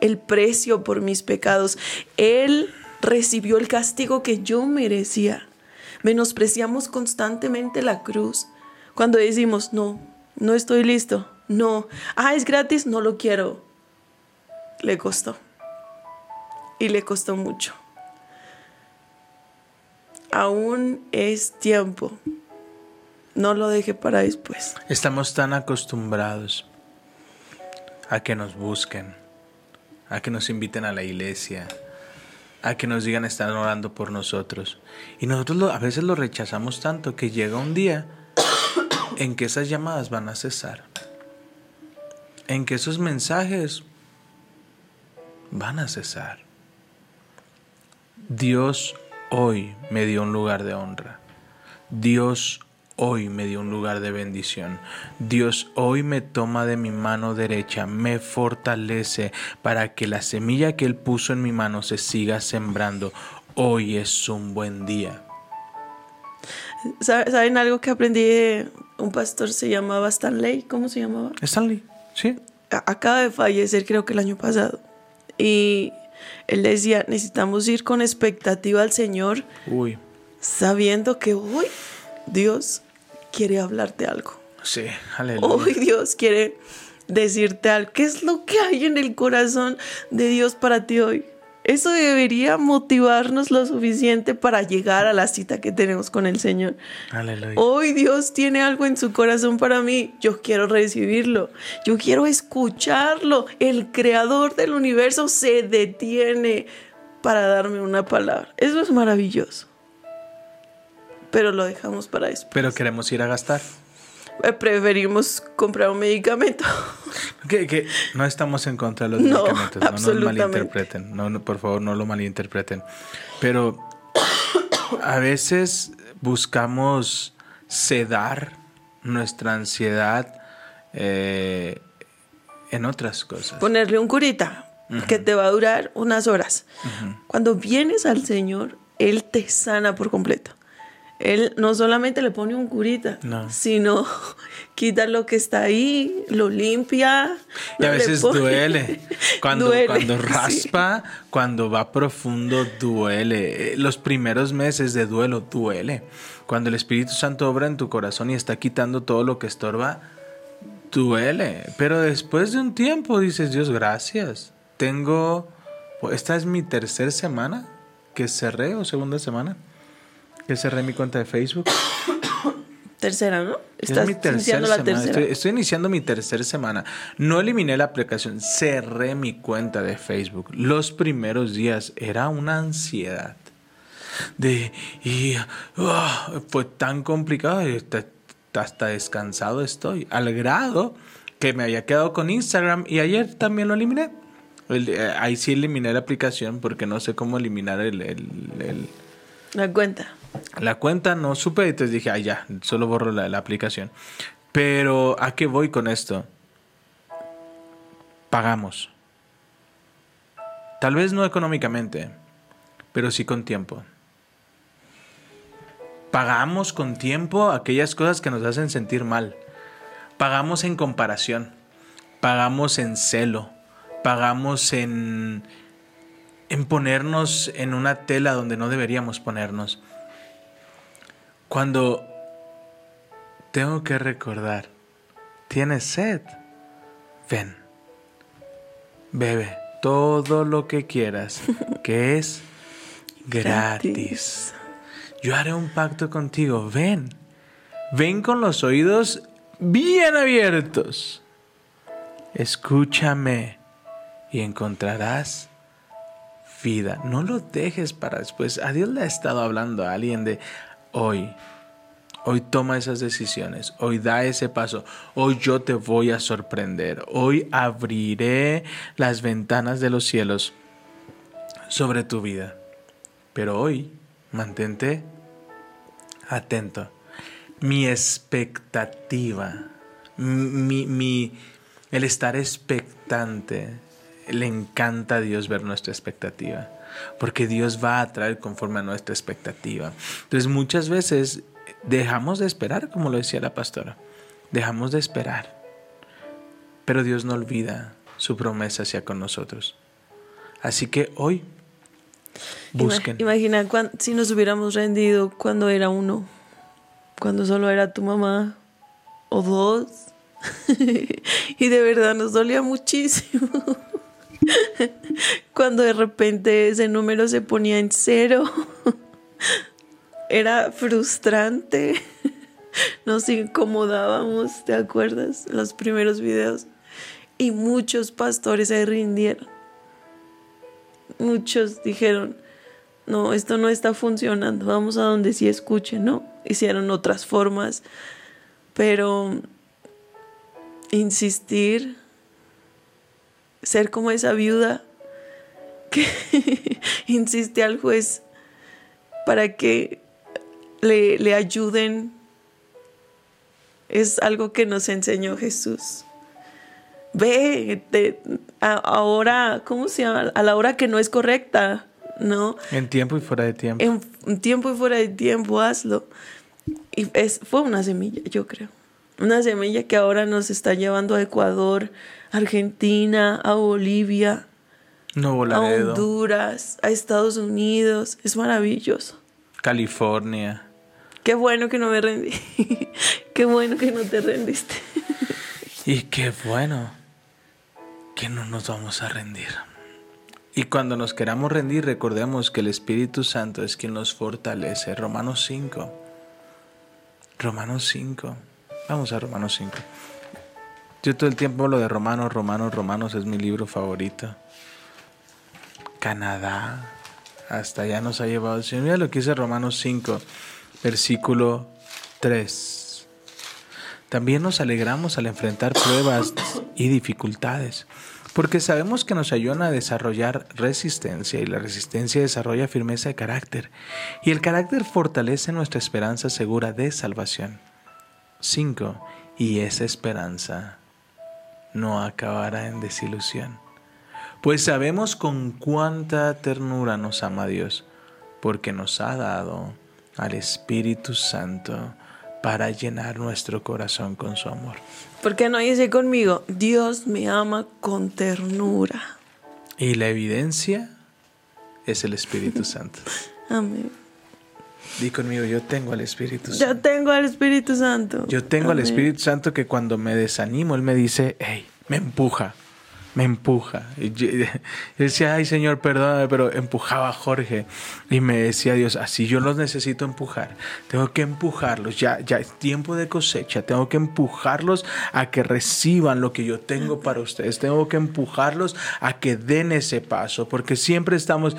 el precio por mis pecados. Él recibió el castigo que yo merecía. Menospreciamos constantemente la cruz. Cuando decimos, no, no estoy listo. No. Ah, es gratis, no lo quiero. Le costó. Y le costó mucho. Aún es tiempo. No lo deje para después. Estamos tan acostumbrados a que nos busquen, a que nos inviten a la iglesia, a que nos digan están orando por nosotros. Y nosotros a veces lo rechazamos tanto que llega un día en que esas llamadas van a cesar. En que esos mensajes van a cesar. Dios hoy me dio un lugar de honra. Dios hoy me dio un lugar de bendición. Dios hoy me toma de mi mano derecha, me fortalece para que la semilla que Él puso en mi mano se siga sembrando. Hoy es un buen día. ¿Sabe- ¿Saben algo que aprendí un pastor? Se llamaba Stanley. ¿Cómo se llamaba? Stanley, ¿sí? Acaba de fallecer, creo que el año pasado. Y él decía: necesitamos ir con expectativa al Señor, Uy, sabiendo que hoy Dios quiere hablarte algo. sí, aleluya. Hoy Dios quiere decirte algo. ¿Qué es lo que hay en el corazón de Dios para ti hoy? Eso debería motivarnos lo suficiente para llegar a la cita que tenemos con el Señor. Aleluya. Hoy Dios tiene algo en su corazón para mí. Yo quiero recibirlo. Yo quiero escucharlo. El creador del universo se detiene para darme una palabra. Eso es maravilloso. Pero lo dejamos para después. Pero queremos ir a gastar. Eh, Preferimos comprar un medicamento. Que, que no estamos en contra de los No, medicamentos, no nos malinterpreten, no, no, por favor no lo malinterpreten. Pero a veces buscamos sedar nuestra ansiedad eh, en otras cosas. Ponerle un curita que te va a durar unas horas. Cuando vienes al Señor, Él te sana por completo. Él no solamente le pone un curita, No. sino quita lo que está ahí, lo limpia. Y a veces pone- duele. Cuando, Duele, cuando sí. raspa, cuando va profundo, duele. Los primeros meses de duelo duele. Cuando el Espíritu Santo obra en tu corazón y está quitando todo lo que estorba, duele. Pero después de un tiempo dices, Dios, gracias. Tengo, esta es mi tercera semana que cerré o segunda semana que cerré mi cuenta de Facebook. Tercera, ¿no? Es Estás mi tercera iniciando la tercera. Estoy, estoy iniciando mi tercera semana. No eliminé la aplicación, cerré mi cuenta de Facebook. Los primeros días era una ansiedad. De, y ah, fue tan complicado, y hasta, hasta descansado estoy. Al grado que me había quedado con Instagram y ayer también lo eliminé. El- eh, ahí sí eliminé la aplicación porque no sé cómo eliminar el- el- el, La cuenta. La cuenta no supe, entonces dije, ah, ya, solo borro la, la aplicación. Pero, ¿a qué voy con esto? Pagamos. Tal vez no económicamente, pero sí con tiempo. Pagamos con tiempo aquellas cosas que nos hacen sentir mal. Pagamos en comparación. Pagamos en celo. Pagamos en, en ponernos en una tela donde no deberíamos ponernos. Cuando tengo que recordar, tienes sed, ven, bebe todo lo que quieras, que es gratis. Yo haré un pacto contigo, ven, ven con los oídos bien abiertos. Escúchame y encontrarás vida. No lo dejes para después. A Dios le ha estado hablando a alguien de hoy. Hoy toma esas decisiones, hoy da ese paso, hoy yo te voy a sorprender, hoy abriré las ventanas de los cielos sobre tu vida. Pero hoy mantente atento. Mi expectativa, mi, mi- el estar expectante, le encanta a Dios ver nuestra expectativa, porque Dios va a traer conforme a nuestra expectativa. Entonces muchas veces dejamos de esperar, como lo decía la pastora, dejamos de esperar, pero Dios no olvida su promesa hacia con nosotros. Así que hoy busquen. Imagina cuan- si nos hubiéramos rendido cuando era uno, cuando solo era tu mamá o dos. y de verdad nos dolía muchísimo. cuando de repente ese número se ponía en cero. era frustrante. Nos incomodábamos, ¿te acuerdas? Los primeros videos. Y muchos pastores se rindieron. Muchos dijeron, no, esto no está funcionando, vamos a donde sí escuchen, ¿no? Hicieron otras formas, pero insistir, ser como esa viuda que insiste al juez para que le, le ayuden, es algo que nos enseñó Jesús ve, ahora, ¿cómo se llama? A la hora que no es correcta, ¿no? En tiempo y fuera de tiempo. En tiempo y fuera de tiempo, hazlo. Y es, fue una semilla, yo creo. Una semilla que ahora nos está llevando a Ecuador, Argentina, a Bolivia, a Honduras, a Estados Unidos. Es maravilloso. California. Qué bueno que no me rendí. qué bueno que no te rendiste. y qué bueno que no nos vamos a rendir. Y cuando nos queramos rendir, recordemos que el Espíritu Santo es quien nos fortalece. Romanos 5. Romanos 5. Vamos a Romanos 5. Yo todo el tiempo hablo de Romanos, Romanos, Romanos es mi libro favorito. Canadá. Hasta allá nos ha llevado el. Mira lo que dice Romanos 5, versículo 3. También nos alegramos al enfrentar pruebas y dificultades porque sabemos que nos ayudan a desarrollar resistencia y la resistencia desarrolla firmeza de carácter y el carácter fortalece nuestra esperanza segura de salvación. 5. Y esa esperanza no acabará en desilusión, pues sabemos con cuánta ternura nos ama Dios, porque nos ha dado al Espíritu Santo para llenar nuestro corazón con su amor. ¿Por qué no dice conmigo? Dios me ama con ternura. Y la evidencia es el Espíritu Santo. Amén. Di conmigo, yo tengo al Espíritu Santo. Yo tengo al Espíritu Santo. Yo tengo al Espíritu Santo que cuando me desanimo, Él me dice, hey, me empuja me empuja. Y yo, decía, ay Señor, perdóname, pero empujaba a Jorge. Y me decía Dios, así yo los necesito empujar. Tengo que empujarlos. Ya, ya es tiempo de cosecha. Tengo que empujarlos a que reciban lo que yo tengo para ustedes. Tengo que empujarlos a que den ese paso. Porque siempre estamos,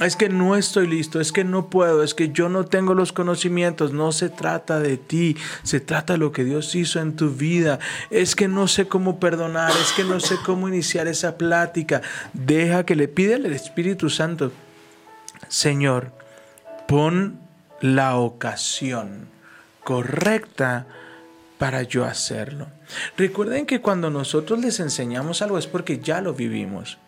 es que no estoy listo, es que no puedo, es que yo no tengo los conocimientos. No se trata de ti, se trata de lo que Dios hizo en tu vida. Es que no sé cómo perdonar, es que no sé cómo iniciar esa plática. Deja que le pida al Espíritu Santo, Señor, pon la ocasión correcta para yo hacerlo. Recuerden que cuando nosotros les enseñamos algo es porque ya lo vivimos.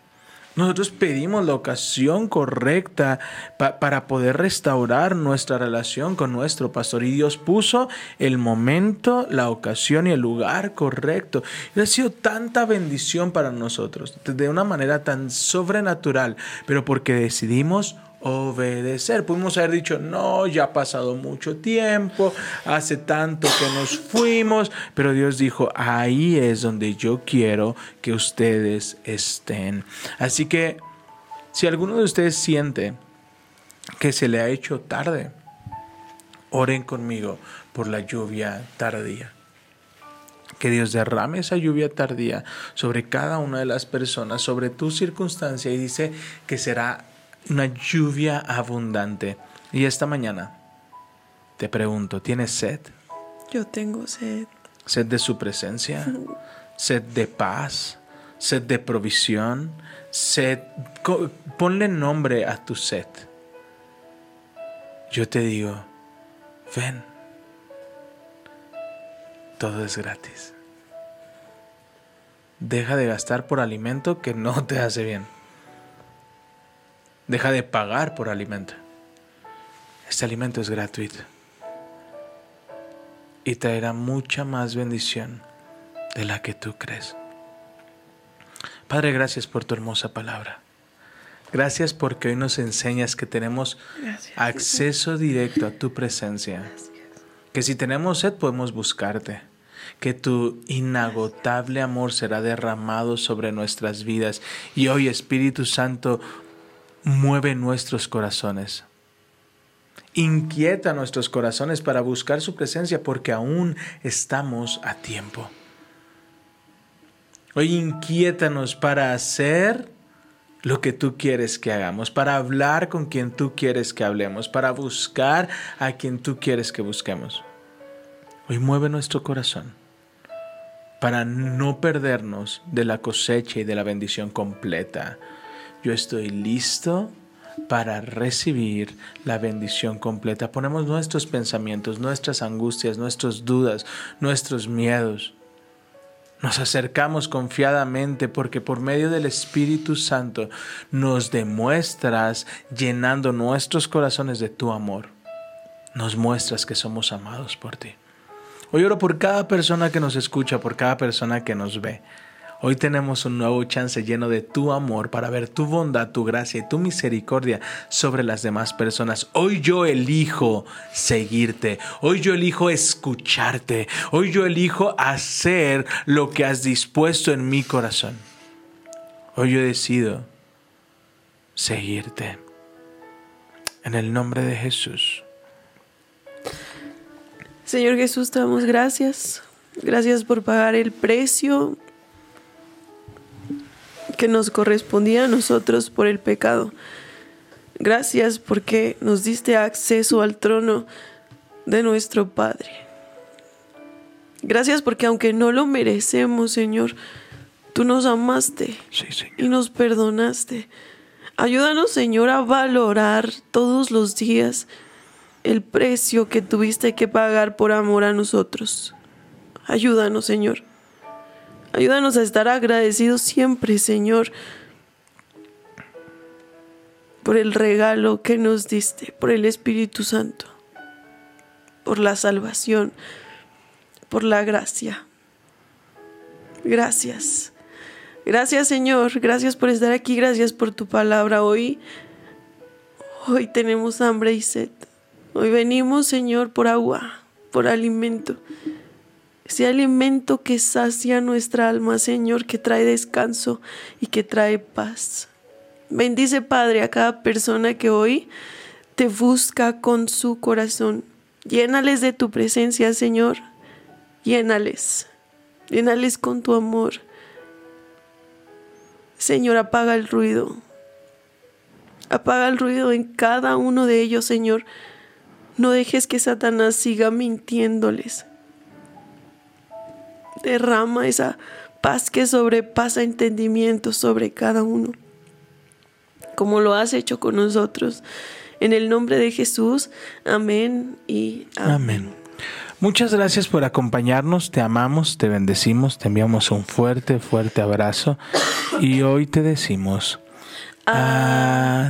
Nosotros pedimos la ocasión correcta para poder restaurar nuestra relación con nuestro pastor. Y Dios puso el momento, la ocasión y el lugar correcto. Y ha sido tanta bendición para nosotros, de una manera tan sobrenatural, pero porque decidimos obedecer. Pudimos haber dicho, no, ya ha pasado mucho tiempo, hace tanto que nos fuimos, pero Dios dijo, ahí es donde yo quiero que ustedes estén. Así que si alguno de ustedes siente que se le ha hecho tarde, oren conmigo por la lluvia tardía. Que Dios derrame esa lluvia tardía sobre cada una de las personas, sobre tu circunstancia y dice que será una lluvia abundante. Y esta mañana te pregunto, ¿tienes sed? Yo tengo sed. ¿Sed de su presencia? ¿Sed de paz? ¿Sed de provisión? ¿Sed? Ponle nombre a tu sed. Yo te digo, ven. Todo es gratis. Deja de gastar por alimento que no te hace bien. Deja de pagar por alimento. Este alimento es gratuito y traerá mucha más bendición de la que tú crees. Padre, gracias por tu hermosa palabra. Gracias porque hoy nos enseñas que tenemos acceso directo a tu presencia. Que si tenemos sed podemos buscarte. Que tu inagotable amor será derramado sobre nuestras vidas. Y hoy, Espíritu Santo, mueve nuestros corazones. Inquieta nuestros corazones para buscar su presencia porque aún estamos a tiempo. Hoy inquiétanos para hacer lo que tú quieres que hagamos, para hablar con quien tú quieres que hablemos, para buscar a quien tú quieres que busquemos. Hoy mueve nuestro corazón para no perdernos de la cosecha y de la bendición completa. Yo estoy listo para recibir la bendición completa. Ponemos nuestros pensamientos, nuestras angustias, nuestras dudas, nuestros miedos. Nos acercamos confiadamente porque por medio del Espíritu Santo nos demuestras llenando nuestros corazones de tu amor. Nos muestras que somos amados por ti. Hoy oro por cada persona que nos escucha, por cada persona que nos ve. Hoy tenemos un nuevo chance lleno de tu amor para ver tu bondad, tu gracia y tu misericordia sobre las demás personas. Hoy yo elijo seguirte. Hoy yo elijo escucharte. Hoy yo elijo hacer lo que has dispuesto en mi corazón. Hoy yo decido seguirte. En el nombre de Jesús. Señor Jesús, te damos gracias. Gracias por pagar el precio que nos correspondía a nosotros por el pecado. Gracias porque nos diste acceso al trono de nuestro Padre. Gracias porque aunque no lo merecemos, Señor, tú nos amaste y nos perdonaste. Ayúdanos, Señor, a valorar todos los días el precio que tuviste que pagar por amor a nosotros. Ayúdanos, Señor. Ayúdanos a estar agradecidos siempre, Señor, por el regalo que nos diste, por el Espíritu Santo, por la salvación, por la gracia. Gracias. Gracias, Señor. Gracias por estar aquí. Gracias por tu palabra hoy. Hoy tenemos hambre y sed. Hoy venimos, Señor, por agua, por alimento ese alimento que sacia nuestra alma, Señor, que trae descanso y que trae paz. Bendice, Padre, a cada persona que hoy te busca con su corazón. Llénales de tu presencia, Señor. Llénales. Llénales con tu amor. Señor, apaga el ruido. Apaga el ruido en cada uno de ellos, Señor. No dejes que Satanás siga mintiéndoles derrama esa paz que sobrepasa entendimiento sobre cada uno, como lo has hecho con nosotros. En el nombre de Jesús, amén y amén. Muchas gracias por acompañarnos, te amamos, te bendecimos, te enviamos un fuerte, fuerte abrazo y hoy te decimos adiós.